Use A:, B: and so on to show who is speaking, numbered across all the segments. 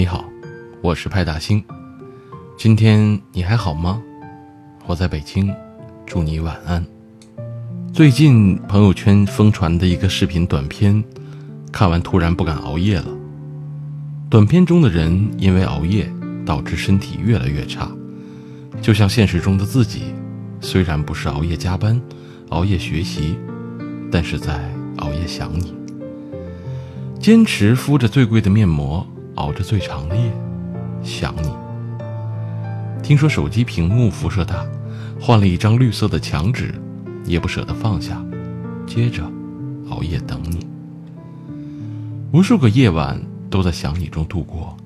A: 你好，我是派大星。今天你还好吗？我在北京，祝你晚安。最近朋友圈疯传的一个视频短片，看完突然不敢熬夜了。短片中的人因为熬夜导致身体越来越差，就像现实中的自己，虽然不是熬夜加班、熬夜学习，但是在熬夜想你。坚持敷着最贵的面膜。熬着最长的夜，想你。听说手机屏幕辐射大，换了一张绿色的墙纸，也不舍得放下。接着，熬夜等你。无数个夜晚都在想你中度过。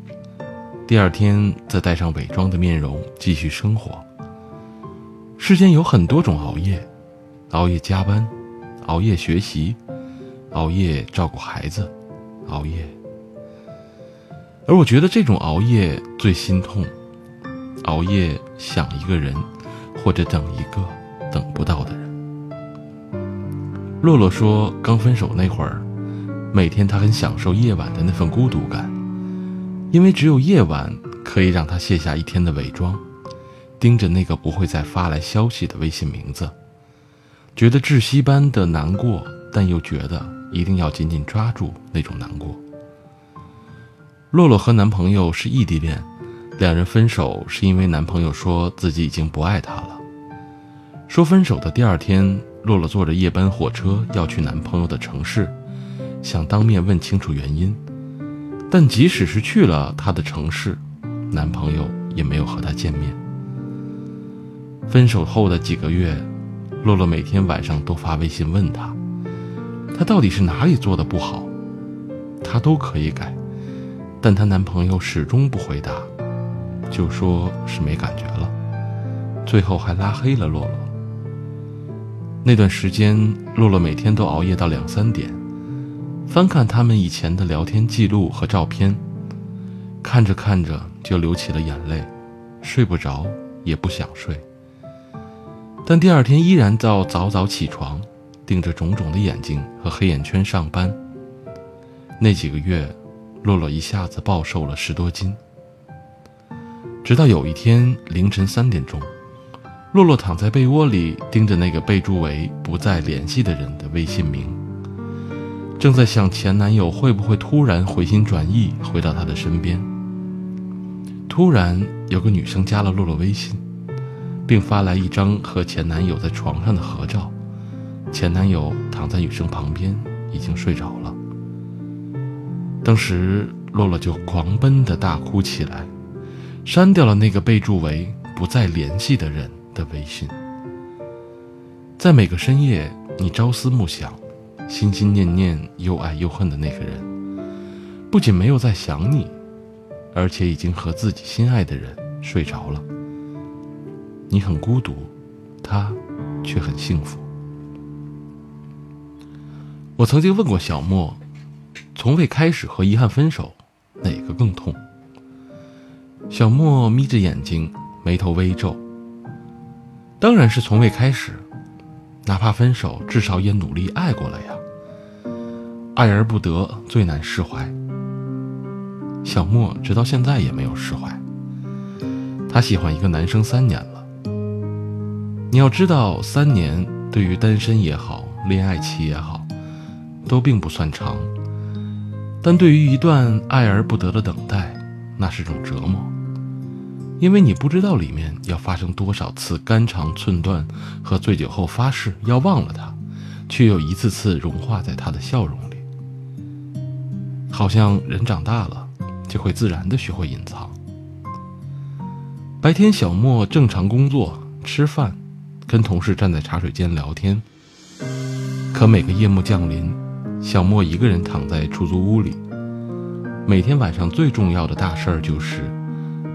A: 第二天再带上伪装的面容继续生活。世间有很多种熬夜：熬夜加班，熬夜学习，熬夜照顾孩子，熬夜。而我觉得这种熬夜最心痛，熬夜想一个人，或者等一个等不到的人。洛洛说，刚分手那会儿，每天他很享受夜晚的那份孤独感，因为只有夜晚可以让他卸下一天的伪装，盯着那个不会再发来消息的微信名字，觉得窒息般的难过，但又觉得一定要紧紧抓住那种难过。洛洛和男朋友是异地恋，两人分手是因为男朋友说自己已经不爱她了。说分手的第二天，洛洛坐着夜班火车要去男朋友的城市，想当面问清楚原因。但即使是去了他的城市，男朋友也没有和她见面。分手后的几个月，洛洛每天晚上都发微信问他，他到底是哪里做的不好，他都可以改。但她男朋友始终不回答，就说是没感觉了，最后还拉黑了洛洛。那段时间，洛洛每天都熬夜到两三点，翻看他们以前的聊天记录和照片，看着看着就流起了眼泪，睡不着也不想睡。但第二天依然要早早起床，盯着肿肿的眼睛和黑眼圈上班。那几个月。洛洛一下子暴瘦了十多斤，直到有一天凌晨三点钟，洛洛躺在被窝里，盯着那个备注为“不再联系”的人的微信名，正在想前男友会不会突然回心转意回到她的身边。突然有个女生加了洛洛微信，并发来一张和前男友在床上的合照，前男友躺在女生旁边，已经睡着了。当时，洛洛就狂奔的大哭起来，删掉了那个备注为“不再联系”的人的微信。在每个深夜，你朝思暮想、心心念念、又爱又恨的那个人，不仅没有在想你，而且已经和自己心爱的人睡着了。你很孤独，他却很幸福。我曾经问过小莫。从未开始和遗憾分手，哪个更痛？小莫眯着眼睛，眉头微皱。当然是从未开始，哪怕分手，至少也努力爱过了呀。爱而不得最难释怀。小莫直到现在也没有释怀。他喜欢一个男生三年了。你要知道，三年对于单身也好，恋爱期也好，都并不算长。但对于一段爱而不得的等待，那是种折磨，因为你不知道里面要发生多少次肝肠寸断和醉酒后发誓要忘了他，却又一次次融化在他的笑容里。好像人长大了，就会自然的学会隐藏。白天小莫正常工作、吃饭，跟同事站在茶水间聊天，可每个夜幕降临。小莫一个人躺在出租屋里，每天晚上最重要的大事儿就是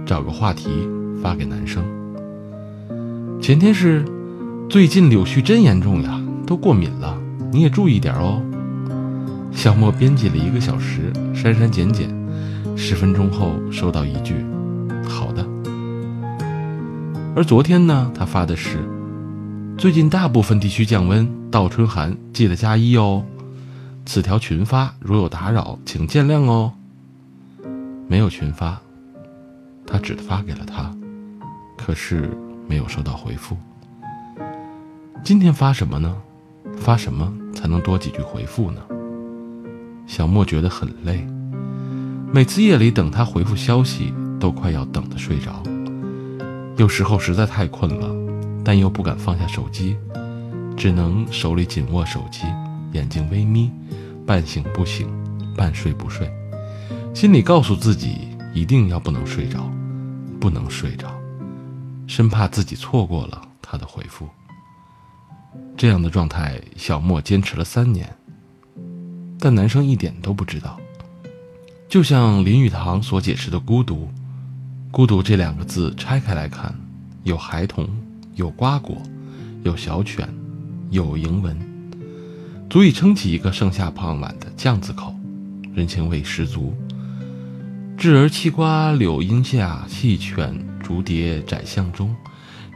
A: 找个话题发给男生。前天是最近柳絮真严重呀，都过敏了，你也注意点哦。小莫编辑了一个小时，删删减减，十分钟后收到一句“好的”。而昨天呢，他发的是最近大部分地区降温，倒春寒，记得加衣哦。此条群发，如有打扰，请见谅哦。没有群发，他只发给了他，可是没有收到回复。今天发什么呢？发什么才能多几句回复呢？小莫觉得很累，每次夜里等他回复消息，都快要等得睡着。有时候实在太困了，但又不敢放下手机，只能手里紧握手机，眼睛微眯，半醒不醒，半睡不睡，心里告诉自己一定要不能睡着，不能睡着，生怕自己错过了他的回复。这样的状态，小莫坚持了三年，但男生一点都不知道。就像林语堂所解释的“孤独”，“孤独”这两个字拆开来看，有孩童，有瓜果，有小犬，有蝇蚊，足以撑起一个盛夏傍晚的巷子口，人情味十足。稚儿栖瓜柳荫下，戏犬逐蝶窄巷中，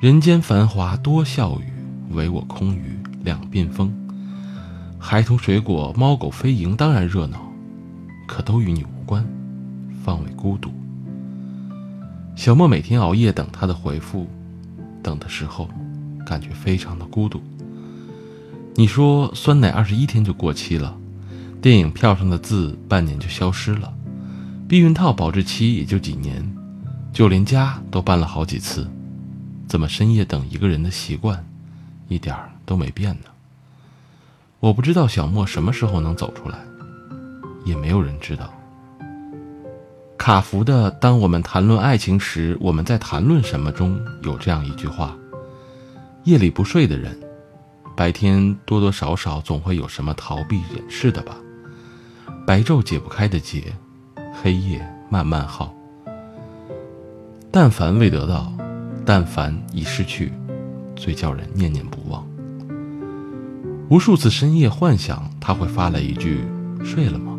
A: 人间繁华多笑语。唯我空余两鬓风，孩童水果猫狗飞蝇当然热闹，可都与你无关，方为孤独。小莫每天熬夜等他的回复，等的时候，感觉非常的孤独。你说酸奶二十一天就过期了，电影票上的字半年就消失了，避孕套保质期也就几年，就连家都搬了好几次，怎么深夜等一个人的习惯？一点儿都没变呢。我不知道小莫什么时候能走出来，也没有人知道。卡福的《当我们谈论爱情时，我们在谈论什么》中有这样一句话：夜里不睡的人，白天多多少少总会有什么逃避掩饰的吧？白昼解不开的结，黑夜慢慢耗。但凡未得到，但凡已失去。最叫人念念不忘。无数次深夜幻想，他会发来一句“睡了吗？”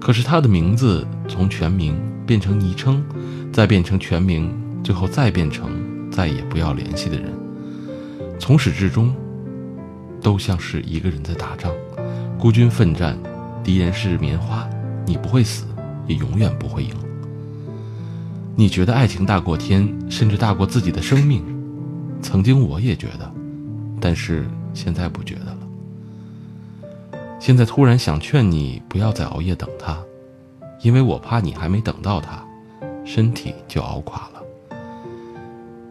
A: 可是他的名字从全名变成昵称，再变成全名，最后再变成再也不要联系的人。从始至终，都像是一个人在打仗，孤军奋战，敌人是棉花，你不会死，也永远不会赢。你觉得爱情大过天，甚至大过自己的生命？曾经我也觉得，但是现在不觉得了。现在突然想劝你不要再熬夜等他，因为我怕你还没等到他，身体就熬垮了。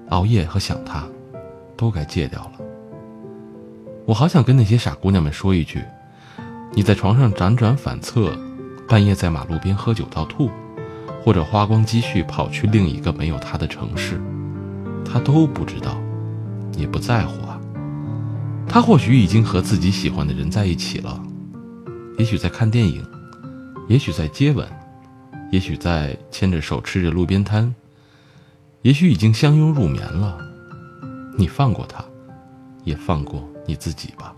A: 熬夜和想他，都该戒掉了。我好想跟那些傻姑娘们说一句：你在床上辗转反侧，半夜在马路边喝酒到吐，或者花光积蓄跑去另一个没有他的城市，他都不知道。也不在乎啊，他或许已经和自己喜欢的人在一起了，也许在看电影，也许在接吻，也许在牵着手吃着路边摊，也许已经相拥入眠了。你放过他，也放过你自己吧。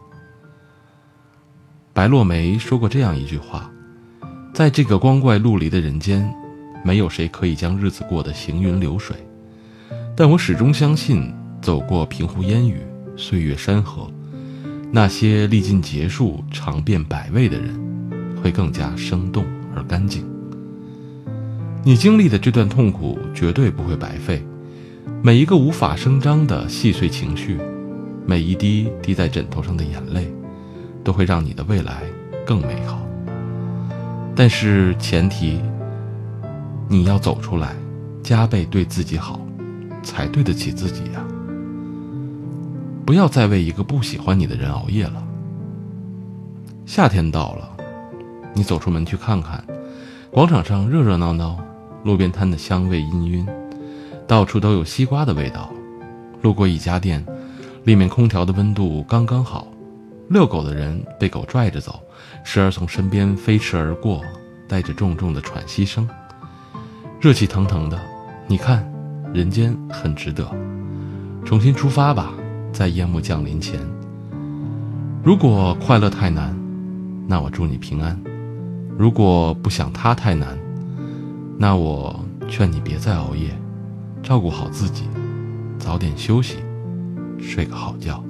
A: 白落梅说过这样一句话：在这个光怪陆离的人间，没有谁可以将日子过得行云流水，但我始终相信。走过平湖烟雨，岁月山河，那些历尽劫数、尝遍百味的人，会更加生动而干净。你经历的这段痛苦绝对不会白费，每一个无法声张的细碎情绪，每一滴滴在枕头上的眼泪，都会让你的未来更美好。但是前提，你要走出来，加倍对自己好，才对得起自己呀。不要再为一个不喜欢你的人熬夜了。夏天到了，你走出门去看看，广场上热热闹闹，路边摊的香味氤氲，到处都有西瓜的味道。路过一家店，里面空调的温度刚刚好，遛狗的人被狗拽着走，时而从身边飞驰而过，带着重重的喘息声。热气腾腾的，你看，人间很值得。重新出发吧。在夜幕降临前，如果快乐太难，那我祝你平安；如果不想他太难，那我劝你别再熬夜，照顾好自己，早点休息，睡个好觉。